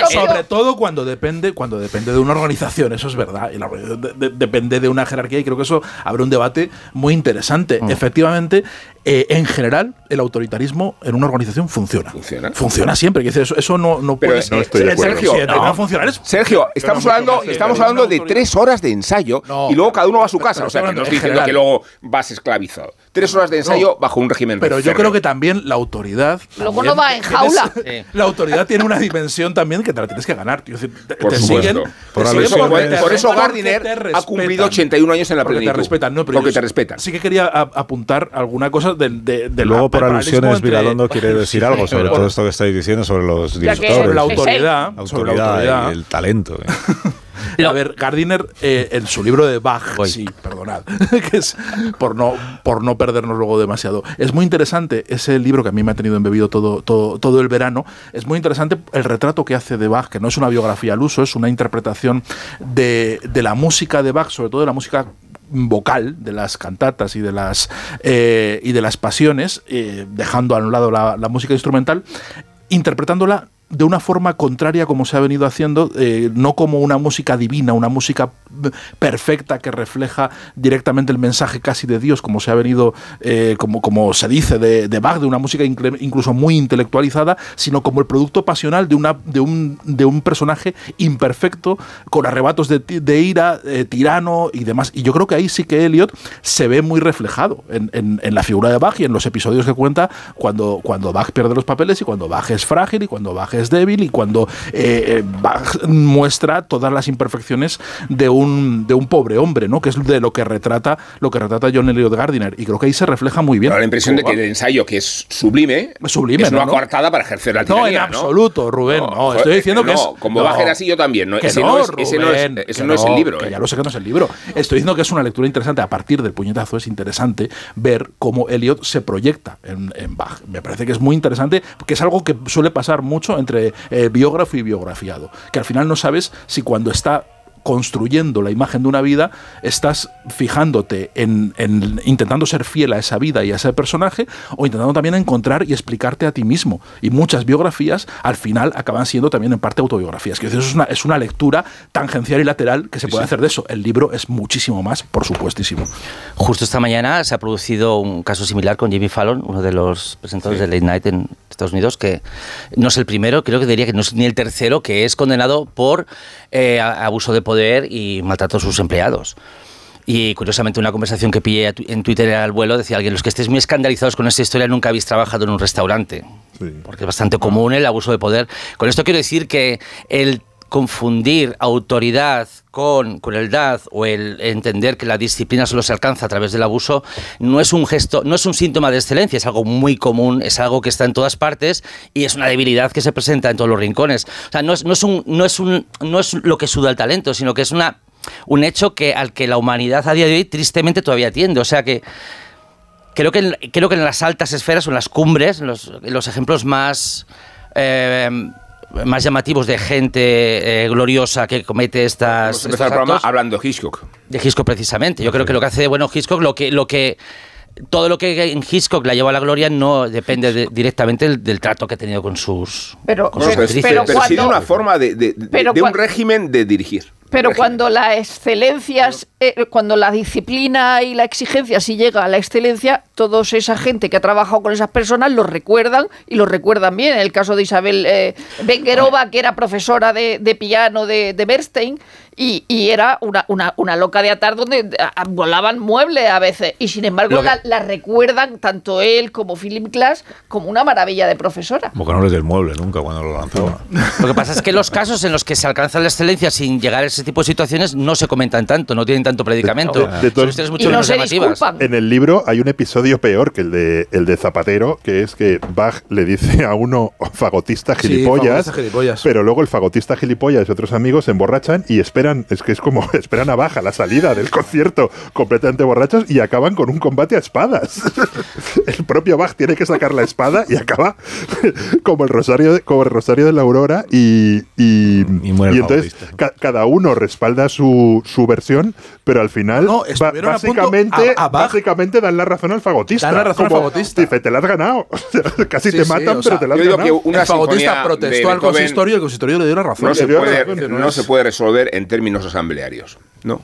S4: sobre cuando depende, cuando depende de una organización, eso es verdad. Y la organización de- de- depende de una jerarquía y creo que eso abre un debate muy interesante.
S6: Mm.
S4: Efectivamente, eh, en general, el autoritarismo en una organización funciona.
S6: Funciona.
S4: Funciona siempre. Eso, eso no, no
S6: Pero,
S4: puede ser.
S3: no estoy de acuerdo.
S6: Sergio,
S4: Sí, no.
S6: no.
S4: va a funcionar. es-
S6: Sergio, estamos hablando, estamos hablando de tres horas de ensayo
S4: No,
S6: y luego cada uno va a su casa.
S4: pero
S6: O sea, que no estoy
S4: en
S6: diciendo que luego vas esclavizado. Tres horas de ensayo
S4: No.
S6: bajo un régimen
S4: Pero yo creo que también la autoridad.
S2: Luego
S4: también
S2: no va en
S4: tienes-
S2: jaula.
S5: Sí.
S4: La autoridad tiene una dimensión también que te la tienes que ganar. tío. Te,
S6: Por
S4: te
S6: supuesto.
S4: siguen,
S1: Por
S4: te siguen porque te
S6: Por eso Gardiner
S4: porque
S6: ha cumplido
S4: respetan.
S6: 81 años en la
S4: Porque
S6: plenitud.
S4: te respetan, no, pero
S6: Porque te respetan.
S4: Sí que quería a- apuntar alguna cosa del de, de
S1: Luego,
S4: la-
S1: por alusiones,
S4: entre-
S1: Vigalondo quiere decir
S4: Sí,
S1: algo sobre todo esto que estáis diciendo sobre los directores.
S4: sobre la autoridad, sobre la
S1: autoridad
S4: autoridad.
S1: y el talento.
S4: A ver, Gardiner, eh, en su libro de Bach,
S5: Voy.
S4: sí, perdonad, que es por no, por no perdernos luego demasiado. Es muy interesante ese libro que a mí me ha tenido embebido todo, todo, todo el verano. Es muy interesante el retrato que hace de Bach, que no es una biografía al uso, es una interpretación de, de la música de Bach, sobre todo de la música vocal de las cantatas y de las eh, y de las pasiones eh, dejando a un lado la, la música instrumental interpretándola de una forma contraria como se ha venido haciendo, eh, no como una música divina, una música eh, perfecta que refleja directamente el mensaje casi de Dios, como se ha venido, eh, como, como se dice de, de Bach, de una música incluso muy intelectualizada, sino como el producto pasional de, una, de, un, de un personaje imperfecto, con arrebatos de ira, eh, tirano y demás. Y yo creo que ahí sí que Elliot se ve muy reflejado en, en- en la figura de Bach y en los episodios que cuenta cuando, cuando Bach pierde los papeles y cuando Bach es frágil y cuando Bach es débil y cuando eh, eh, Bach muestra todas las imperfecciones de un, de un pobre hombre, ¿no? Que es de lo que retrata, lo que retrata John Elliot Gardiner. Y creo que ahí se refleja muy bien.
S6: Pero la impresión de que el
S4: Bach.
S6: ensayo, que es sublime,
S4: Sublime,
S6: es una
S4: ¿no?
S6: coartada para ejercer la
S4: No,
S6: tiranía.
S4: en absoluto, Rubén. No, estoy diciendo que
S6: no,
S4: es.
S6: como
S4: no,
S6: Bach era así, yo también. No,
S4: que
S6: ese
S4: no,
S6: no, es, ese no es-
S4: Rubén,
S6: ese
S4: que
S6: no es el libro.
S4: que
S6: ¿eh?
S4: ya lo sé que no es el libro. Estoy diciendo que es una lectura interesante. A partir del puñetazo es interesante ver cómo Eliot se proyecta en, en Bach. Me parece que es muy interesante, porque es algo que suele pasar mucho entre eh, biógrafo y biografiado. Que al final no sabes si cuando está construyendo la imagen de una vida, estás fijándote en, en intentando ser fiel a esa vida y a ese personaje, o intentando también encontrar y explicarte a ti mismo. Y muchas biografías al final acaban siendo también en parte autobiografías. Que eso es una, es una lectura tangencial y lateral que se puede hacer de eso. El libro es muchísimo más, por supuestísimo.
S5: Justo esta mañana se ha producido un caso similar con Jimmy Fallon, uno de los presentadores de Late Night en Estados Unidos, que no es el primero, creo que diría que no es ni el tercero, que es condenado por eh, abuso de poder y maltrato a sus empleados. Y curiosamente una conversación que pillé en Twitter al vuelo decía alguien, los que estéis muy escandalizados con esta historia nunca habéis trabajado en un restaurante, porque es bastante común el abuso de poder. Con esto quiero decir que el confundir autoridad con crueldad o el entender que la disciplina solo se alcanza a través del abuso no es un gesto, no es un síntoma de excelencia, es algo muy común, es algo que está en todas partes y es una debilidad que se presenta en todos los rincones. O sea, no es, no es, un, no es, un, no es lo que suda el talento, sino que es una, un hecho que, al que la humanidad a día de hoy tristemente todavía tiende. O sea que creo que, en- creo que en las altas esferas o en las cumbres, los, los ejemplos más, eh, más llamativos de gente eh, gloriosa que comete estas.
S6: Vamos a
S5: estos
S6: empezar el programa hablando de Hitchcock.
S5: de Hitchcock precisamente. Yo creo que lo que hace bueno Hitchcock, lo que, lo que todo lo que en Hitchcock la lleva a la gloria no depende de- directamente del, del trato que ha tenido con sus,
S2: Pero-
S5: con
S6: No,
S5: sus
S6: pero,
S5: actrices.
S2: pero
S6: pero sí de
S2: cuando-
S6: una forma de, de- de-
S2: pero
S6: de un régimen de dirigir.
S2: Pero
S6: Régimen.
S2: cuando la excelencia, eh, cuando la disciplina y la exigencia sí llega a la excelencia, toda esa gente que ha trabajado con esas personas lo recuerdan y lo recuerdan bien. En el caso de Isabel eh, Benguerova, que era profesora de, de piano de, de Bernstein y, y era una, una, una loca de atar donde volaban muebles a veces. Y sin embargo
S5: que-
S2: la, la recuerdan tanto él como Philip Glass como una maravilla de profesora.
S1: Como que no les del mueble nunca cuando lo lanzaba.
S5: Lo que pasa es que los casos en los que se alcanza la excelencia sin llegar a ese tipo de situaciones no se comentan tanto, no tienen tanto predicamento.
S3: De- de
S5: Son
S3: todos-
S5: historias
S2: Y
S5: mucho
S2: no se disculpan.
S3: En el libro hay un episodio peor que el de, el de Zapatero, que es que Bach le dice a uno fagotista
S4: Sí,
S3: gilipollas,
S4: fagotista gilipollas.
S3: pero luego el fagotista gilipollas y otros amigos se emborrachan y esperan esperan, es que es como esperan a baja la salida del concierto completamente borrachos y acaban con un combate a espadas. el propio Bach tiene que sacar la espada y acaba como el rosario de, como el rosario de la aurora y, y,
S1: muere
S3: y
S1: el
S3: entonces ca- cada uno respalda su, su versión, pero al final
S4: No,
S3: básicamente,
S4: a- a
S3: básicamente dan la razón al fagotista.
S4: Dan la razón al
S3: Como,
S4: fagotista.
S3: Dice, te la has ganado. Sea, casi
S4: Sí,
S3: te
S4: sí,
S3: matan,
S4: o
S3: pero
S4: sea,
S3: te la has
S6: yo digo
S3: ganado.
S6: que una
S4: el fagotista protestó al consistorio y el consistorio le dio la razón.
S6: no se, puede, no se puede resolver en términos asamblearios. No.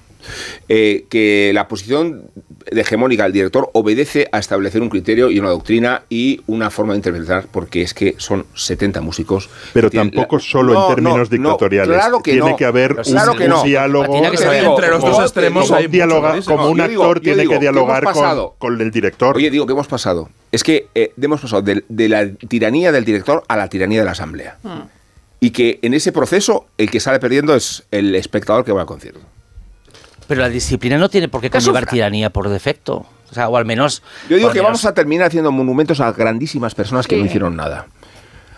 S6: Eh, que la posición hegemónica del director obedece a establecer un criterio y una doctrina y una forma de interpretar, porque es que son 70 músicos.
S3: Pero tampoco
S6: la-
S3: solo
S6: No,
S3: en términos
S6: no, no,
S3: dictatoriales.
S6: claro que
S3: tiene
S6: no.
S3: que haber
S6: Pero
S3: un,
S6: claro que
S3: un
S6: no.
S3: diálogo.
S5: Tiene que
S6: digo,
S4: entre los dos extremos hay
S3: como, dialoga-
S4: mucho
S3: como un
S6: digo-
S3: actor tiene
S6: digo
S3: que dialogar con, el director.
S6: Oye, digo que hemos pasado. Es que eh, hemos pasado de, de la tiranía del director a la tiranía de la asamblea. Y que en ese proceso el que sale perdiendo es el espectador que va al concierto.
S5: Pero la disciplina no tiene por qué conllevar tiranía por defecto. O sea, o al menos.
S6: Yo digo que
S5: menos-
S6: vamos a terminar haciendo monumentos a grandísimas personas que
S2: Sí.
S6: no hicieron nada.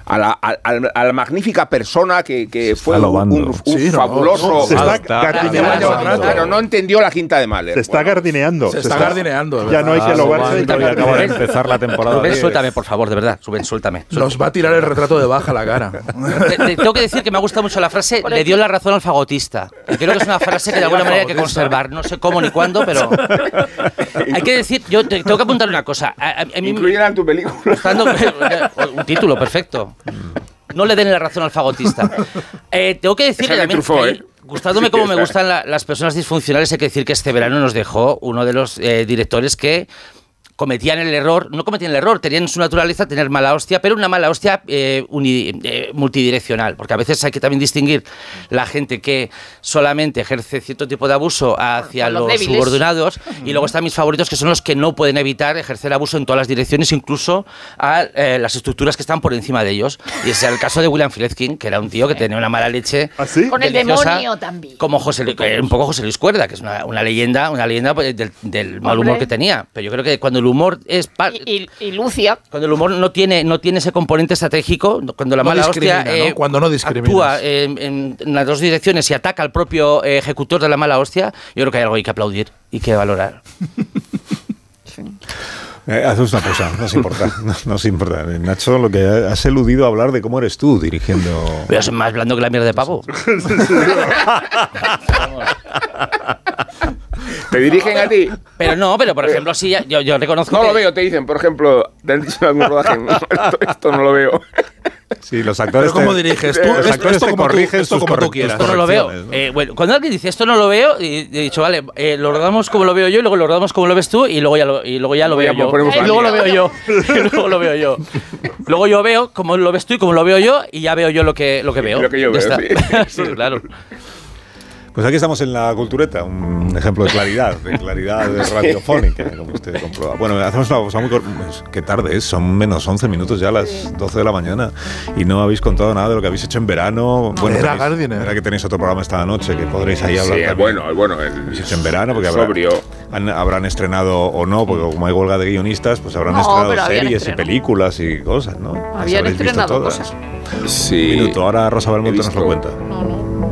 S6: A la, a- a- a la magnífica persona que, que fue un,
S1: lobando.
S6: un- un
S4: Sí, no,
S6: fabuloso.
S4: no,
S3: se está gardineando.
S6: Pero no entendió la quinta de Mahler.
S3: Se está
S6: Bueno,
S3: gardineando.
S4: Se está gardineando,
S3: Ya no hay que lobarse y
S1: Acaba de empezar la temporada.
S5: Rubén,
S1: 10.
S5: suéltame, por favor, de verdad. Rubén, suéltame.
S4: Nos va a tirar el retrato de baja a la cara.
S5: Te- te- tengo que decir que me ha gustado mucho la frase, le dio la razón al fagotista. Que creo que es una frase que de alguna manera hay que conservar. No sé cómo ni cuándo, pero. Hay que decir, yo te- tengo que apuntar una cosa. A, a- a mí
S6: Incluyeran en tu película.
S5: Gustando- un título, perfecto. No le den la razón al fagotista. Eh, tengo que decir que que
S6: ¿eh?
S5: gustándome como me gustan la- las personas disfuncionales, hay que decir que este verano nos dejó uno de los eh, directores que cometían el error, no cometían el error, tenían en su naturaleza tener mala hostia, pero una mala hostia eh, uni- eh, multidireccional, porque a veces hay que también distinguir la gente que solamente ejerce cierto tipo de abuso hacia
S2: los
S5: los, subordinados y luego están mis favoritos que son los que no pueden evitar ejercer abuso en todas las direcciones, incluso a eh, las estructuras que están por encima de ellos. Y ese es el caso de William Friedkin, que era un tío que tenía una mala leche
S3: ¿Ah, sí?
S2: Con el demonio también.
S5: Como José, eh, un poco José Luis Cuerda, que es una, una leyenda, una leyenda pues, del, del mal humor que tenía. Pero yo creo que cuando el humor es
S2: Y, y- y Lucia,
S5: cuando el humor no tiene, no tiene ese componente estratégico, cuando la
S4: No
S5: mala hostia
S4: discrimina, ¿no? Cuando no
S5: actúa en, en- en las dos direcciones y ataca al propio eh, ejecutor de la mala hostia, yo creo que hay algo que hay que aplaudir y que valorar.
S1: Eh, hacemos una pausa, no os importa. No, no os importa. Eh, Nacho, lo que has eludido hablar de cómo eres tú dirigiendo.
S5: Pero es más blando que la mierda de pavo.
S6: ¿Te dirigen a ti?
S5: Pero no, pero por ejemplo, sí, ya- yo, yo reconozco
S6: No
S5: que
S6: lo veo, te dicen, por ejemplo, te han dicho en algún rodaje, esto, esto no lo veo.
S1: Sí, los actores.
S4: Pero ¿cómo
S1: te-
S4: diriges tú?
S1: Los
S4: Esto-
S1: actores
S4: esto
S1: te
S4: como tú-
S1: corrigen
S4: esto
S1: sus
S4: como tú quieras.
S5: Esto no lo veo. Eh, bueno, cuando alguien dice esto no lo veo, y he dicho, vale, eh, lo rodamos como lo veo yo, y luego lo rodamos como lo ves tú, y luego ya lo, y luego ya lo veo
S6: ya
S5: yo. Y luego
S6: mía.
S5: lo veo yo. Y luego lo veo yo. Luego yo veo como lo ves tú y como lo veo yo, y ya veo yo lo que, lo que veo.
S6: Lo que yo
S5: Ya
S6: veo,
S5: está.
S6: sí.
S5: Sí, claro.
S1: Pues aquí estamos en la cultureta, un ejemplo de claridad, de claridad radiofónica, como usted comprueba. Bueno, hacemos una cosa muy cor- pues, Qué tarde es, son menos 11 minutos ya, las 12 de la mañana, y no habéis contado nada de lo que habéis hecho en verano. Bueno,
S4: Era
S1: era que tenéis otro programa esta noche, que podréis ahí hablar
S6: Sí,
S1: también.
S6: bueno, bueno. El,
S1: habéis hecho en verano, porque habrá-
S6: sobrio.
S1: han- habrán estrenado o no, porque como hay huelga de guionistas, pues habrán
S2: No,
S1: estrenado series y
S2: estrenado.
S1: películas y cosas, ¿no?
S2: Habían
S1: habréis visto
S2: estrenado
S1: todas.
S2: cosas.
S6: Sí.
S1: Un minuto, ahora Rosa Belmonte nos lo cuenta.
S2: No, no.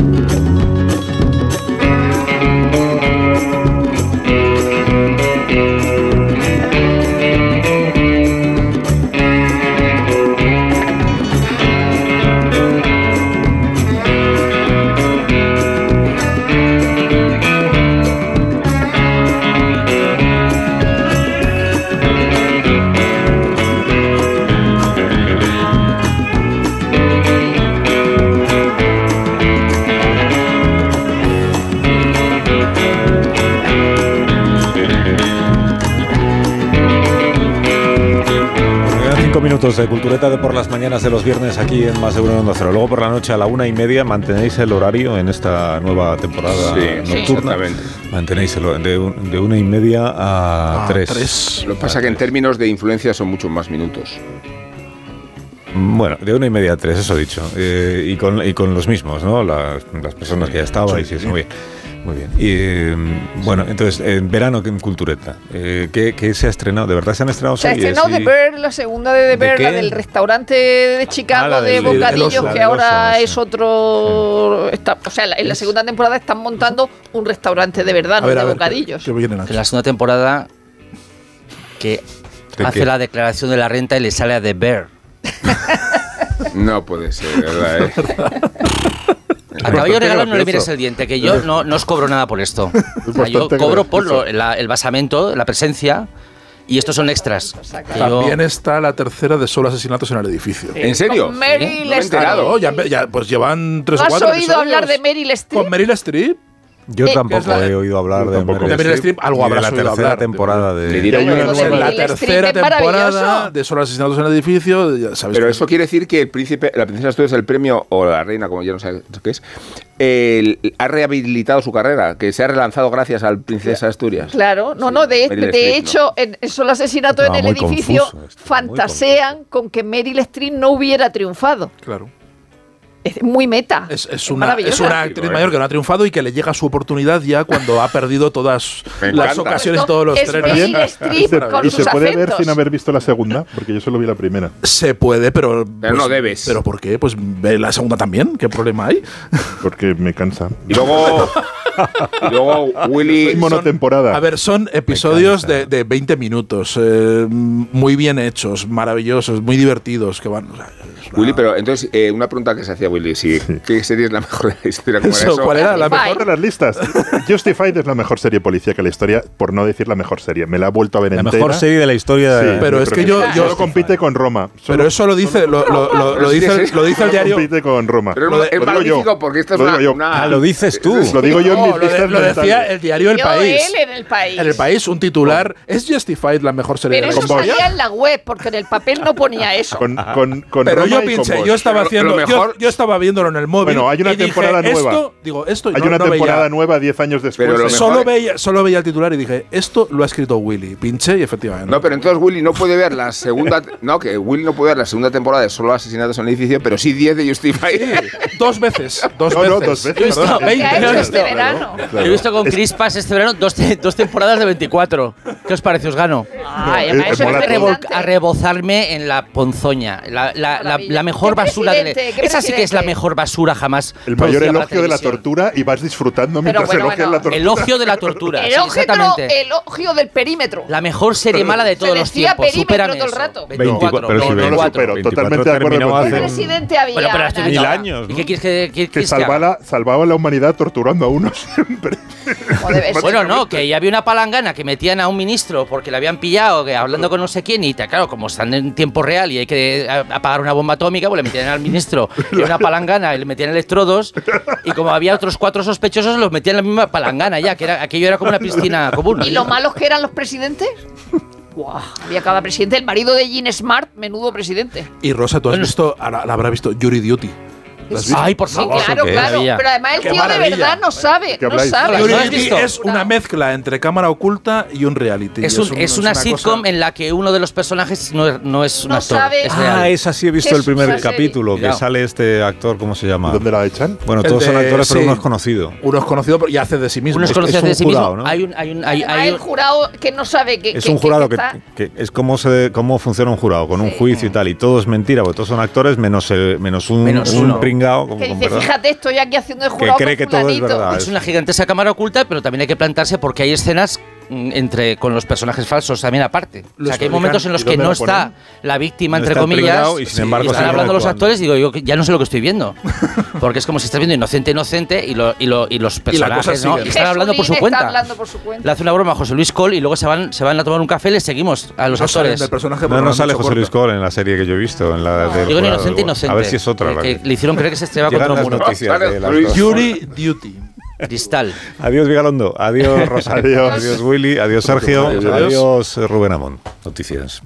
S1: Minutos de cultureta de por las mañanas de los viernes aquí en Más de Uno Onda Cero. Luego por la noche a la una y media mantenéis el horario en esta nueva temporada
S6: Sí,
S1: nocturna.
S6: exactamente.
S1: Mantenéis el de, un- de una y media a
S4: Ah,
S1: tres.
S4: tres.
S6: Lo que pasa es que en términos de influencia son muchos más minutos.
S1: Bueno, de una y media a tres, eso dicho. Eh, y, con, y con los mismos, ¿no? Las, las personas que ya estabais y eso. Muy bien. Muy bien. Y eh, bueno, entonces, en verano en Cultureta, eh, ¿qué, qué se ha estrenado? ¿De verdad se han estrenado
S2: Se ha estrenado The Bear, la segunda de The
S1: ¿De
S2: Bear, la del restaurante de Chicago
S1: Ah,
S2: de
S1: del- el
S2: bocadillos,
S1: oso,
S2: que ahora
S1: oso,
S2: es otro. está- o sea, la- en la segunda temporada están montando un restaurante de verdad,
S4: A
S2: no
S4: ver,
S2: de
S4: ver,
S2: bocadillos.
S4: ¿qué viene,
S5: En la segunda temporada que
S1: ¿De
S5: hace
S1: qué?
S5: la declaración de la renta y le sale a The Bear.
S6: No puede ser, ¿verdad? ¿eh?
S5: A caballo regalado no le mires el diente, que yo no, no os cobro nada por esto. O sea, yo cobro por lo- la- el basamento, la presencia, y estos son extras. yo-
S4: También está la tercera de solo asesinatos en el edificio.
S6: ¿En serio?
S2: Con Meryl
S6: No me he
S2: Streep.
S6: enterado.
S4: Ya, ya, pues llevan tres
S2: ¿No
S4: o
S2: has
S4: cuatro
S2: oído
S4: episodios.
S2: hablar de Meryl Streep?
S4: Con Meryl Streep.
S1: Yo
S2: Eh,
S1: tampoco he oído hablar
S3: Yo
S1: de. Meryl
S4: De Meryl Streep, algo habrás
S1: la tercera temporada
S6: Le
S1: de...
S6: diré
S3: nueva-
S4: la tercera temporada de solo asesinatos en el edificio. Ya sabes
S6: Pero eso quiere decir que el príncipe, la princesa Asturias, el premio, o la reina, como ya no sé qué es, el- ha rehabilitado su carrera, que se ha relanzado gracias al princesa Asturias.
S2: Claro, no,
S6: Sí,
S2: no, de,
S6: Meryl
S2: de hecho, en, en solo asesinato en el edificio
S1: confuso
S2: fantasean con que Meryl Streep no hubiera triunfado.
S4: Claro.
S2: Es muy meta.
S4: Es, es una, es una actriz mayor que no ha triunfado y que le llega su oportunidad ya cuando ha perdido todas las ocasiones, todos los
S2: es
S4: trenes.
S2: Meryl Streep con
S3: y
S2: sus
S3: se puede ver sin haber visto la segunda, porque yo solo vi la primera.
S4: Se puede, pero.
S6: Pero no debes.
S4: ¿Pero por qué? Pues ve la segunda también. ¿Qué problema hay?
S3: Porque me cansa.
S6: Y luego, y luego Willy.
S3: Soy monotemporada.
S4: A ver, son episodios de, de 20 minutos, eh, muy bien hechos, maravillosos, muy divertidos. Que van, o sea, es una-
S6: Willy, pero entonces, eh, una pregunta que se hacía Willy: si, ¿qué serie es la mejor de la historia? ¿Cómo era
S4: Eso,
S6: eso?
S4: ¿Cuál era la
S2: Justified.
S4: mejor?
S3: de las listas. Justified es la mejor serie policíaca de la historia, por no decir la mejor serie. Me la he vuelto a ver
S1: La
S3: entera.
S1: mejor serie de la historia de...
S3: Sí,
S4: Pero
S3: yo
S4: es que yo- yo-
S3: solo compite con Roma. Solo-
S4: Pero eso lo dice, lo, lo- lo-
S6: Pero
S4: lo
S6: sí,
S4: dice,
S6: sí.
S4: lo dice el diario.
S3: compite con Roma.
S6: Pero
S4: Lo de-
S6: es
S3: lo digo
S6: magnífico
S3: yo.
S6: porque esta es
S3: Lo
S6: una,
S3: digo yo.
S6: una-
S1: Ah, lo dices tú.
S3: Lo digo yo en mis
S4: lo, de-
S3: listas
S4: lo decía el diario El País.
S2: en el país.
S4: En el país, un titular. ¿Es Justified la mejor serie
S2: Pero
S4: de la
S2: eso
S4: historia?
S2: salía en la web, porque en el papel no ponía eso.
S3: Con, con, con
S4: Pero
S3: Roma
S4: yo pinché, yo estaba
S6: Lo- lo
S4: haciendo, yo-
S6: mejor-
S4: yo, estaba viéndolo en el móvil.
S3: Bueno, hay una
S4: y dije,
S3: temporada nueva.
S4: Esto, digo, esto
S3: Hay
S4: no-
S3: una
S4: no veía.
S3: temporada nueva 10 años después.
S6: Pero
S4: Solo veía, solo veía el titular y dije, esto lo ha escrito Willy. Pinché y efectivamente.
S6: No, pero entonces Willy no puede ver la segunda. No, que Willy no puede ver la segunda temporada de solo asesinatos en el edificio, pero sí 10 de Justified.
S4: Dos veces. Dos
S3: No,
S4: veces.
S3: no, dos veces,
S4: Yo he visto
S3: perdón.
S2: ¿Qué
S4: 20
S2: ha hecho
S4: veces.
S2: este verano?
S5: He visto con Crispas este verano dos, te- dos temporadas de 24. ¿Qué os parece? Os gano.
S3: No,
S2: es
S3: mola
S5: a, rebozarme en la ponzoña. La, la- la-
S2: Maravilla.
S5: la mejor
S2: ¿Qué
S5: basura de Esa sí que es la
S2: presidente?
S5: mejor basura jamás.
S3: El mayor elogio de la tortura y vas disfrutando mientras
S2: bueno,
S3: elogias
S2: bueno.
S3: la tortura.
S5: Elogio de la tortura. sí,
S2: Elogio,
S5: exactamente.
S2: elogio del perímetro.
S5: La mejor serie mala de todos
S2: Se
S5: los tiempos.
S2: perímetro
S5: Supérame
S2: todo el rato.
S1: 24, pero si
S3: no, no lo
S1: 24,
S3: supero,
S1: 24
S3: totalmente de acuerdo.
S2: ¿Qué presidente había?
S5: Bueno, pero estoy
S1: Mil años,
S5: ¿Y
S1: ¿no?
S5: qué quieres que, que,
S3: que salvaba, salvaba a la humanidad torturando a uno siempre.
S5: Bueno, no, que ya había una palangana que metían a un ministro porque le habían pillado que hablando con no sé quién y claro, como están en tiempo real y hay que apagar una bomba atómica, pues le metían al ministro en una palangana y le metían electrodos y como había otros cuatro sospechosos los metían en la misma palangana ya, que era, aquello era como una piscina común.
S2: ¿Y lo malos que eran los presidentes? Buah, había cada presidente. El marido de Jean Smart, menudo presidente.
S4: Y Rosa, tú has visto, ahora la habrá visto, Jury Duty.
S5: Ay, por
S2: Sí,
S5: favor.
S2: claro, claro.
S5: maravilla.
S2: Pero además el
S4: Qué
S2: tío de verdad no sabe.
S3: ¿Qué
S2: No sabe.
S4: Es una mezcla entre cámara oculta y un reality.
S5: Es, un- es una, sitcom en la que uno de los personajes no, es- no es un
S2: No
S5: actor,
S2: sabe.
S5: es real.
S1: Ah, esa sí he visto
S2: ¿Qué
S1: el primer capítulo, que sale este actor, ¿cómo se llama?
S3: ¿Dónde la echan?
S1: Bueno,
S4: El
S1: todos son actores, pero uno es conocido.
S4: Uno es conocido y hace de sí mismo.
S5: Uno es conocido de sí mismo. Hay un, hay un, hay,
S2: Además,
S5: hay
S2: el
S5: un-
S2: jurado que no sabe que.
S1: Es un jurado que, es cómo, se, cómo funciona un jurado, con un
S2: Sí.
S1: juicio y tal, y todo es mentira, porque todos son actores, menos, el- menos un,
S5: Menos
S1: como
S2: Que dice,
S1: verdad,
S2: fíjate, estoy aquí haciendo de
S1: que
S2: jurado.
S1: cree
S2: con
S1: que todo es
S2: fulanito".
S1: verdad.
S5: Es una gigantesca cámara oculta, pero también hay que plantarse porque hay escenas entre con los personajes falsos también aparte. O
S4: Los
S5: sea, que hay momentos en los
S3: ¿Y
S5: que no
S3: lo
S5: está la víctima,
S1: No
S5: entre comillas,
S1: y, sin embargo,
S5: están
S1: siguen
S5: hablando los actores y digo, yo ya no sé lo que estoy viendo. Porque es como si estás viendo inocente, inocente y, lo- y, lo- y los personajes ¿no?
S4: sigue.
S5: están hablando por su
S2: está
S5: cuenta.
S2: hablando por su cuenta.
S5: Le hace una broma a José Luis Col y luego se van, se van a tomar un café y le seguimos a los
S4: No
S5: actores.
S4: del personaje
S1: No, no sale José Luis. Cole en la serie que yo he visto, en la
S5: Digo inocente, inocente.
S1: A ver si es otra.
S5: Que, que le hicieron creer que se estrellaba
S1: Llegan
S5: contra un muro.
S4: Jury Duty.
S5: Cristal.
S1: Adiós Vigalondo, adiós Rosario, Adiós. Willy, adiós Sergio,
S4: Adiós.
S1: adiós Rubén Amón. Noticias.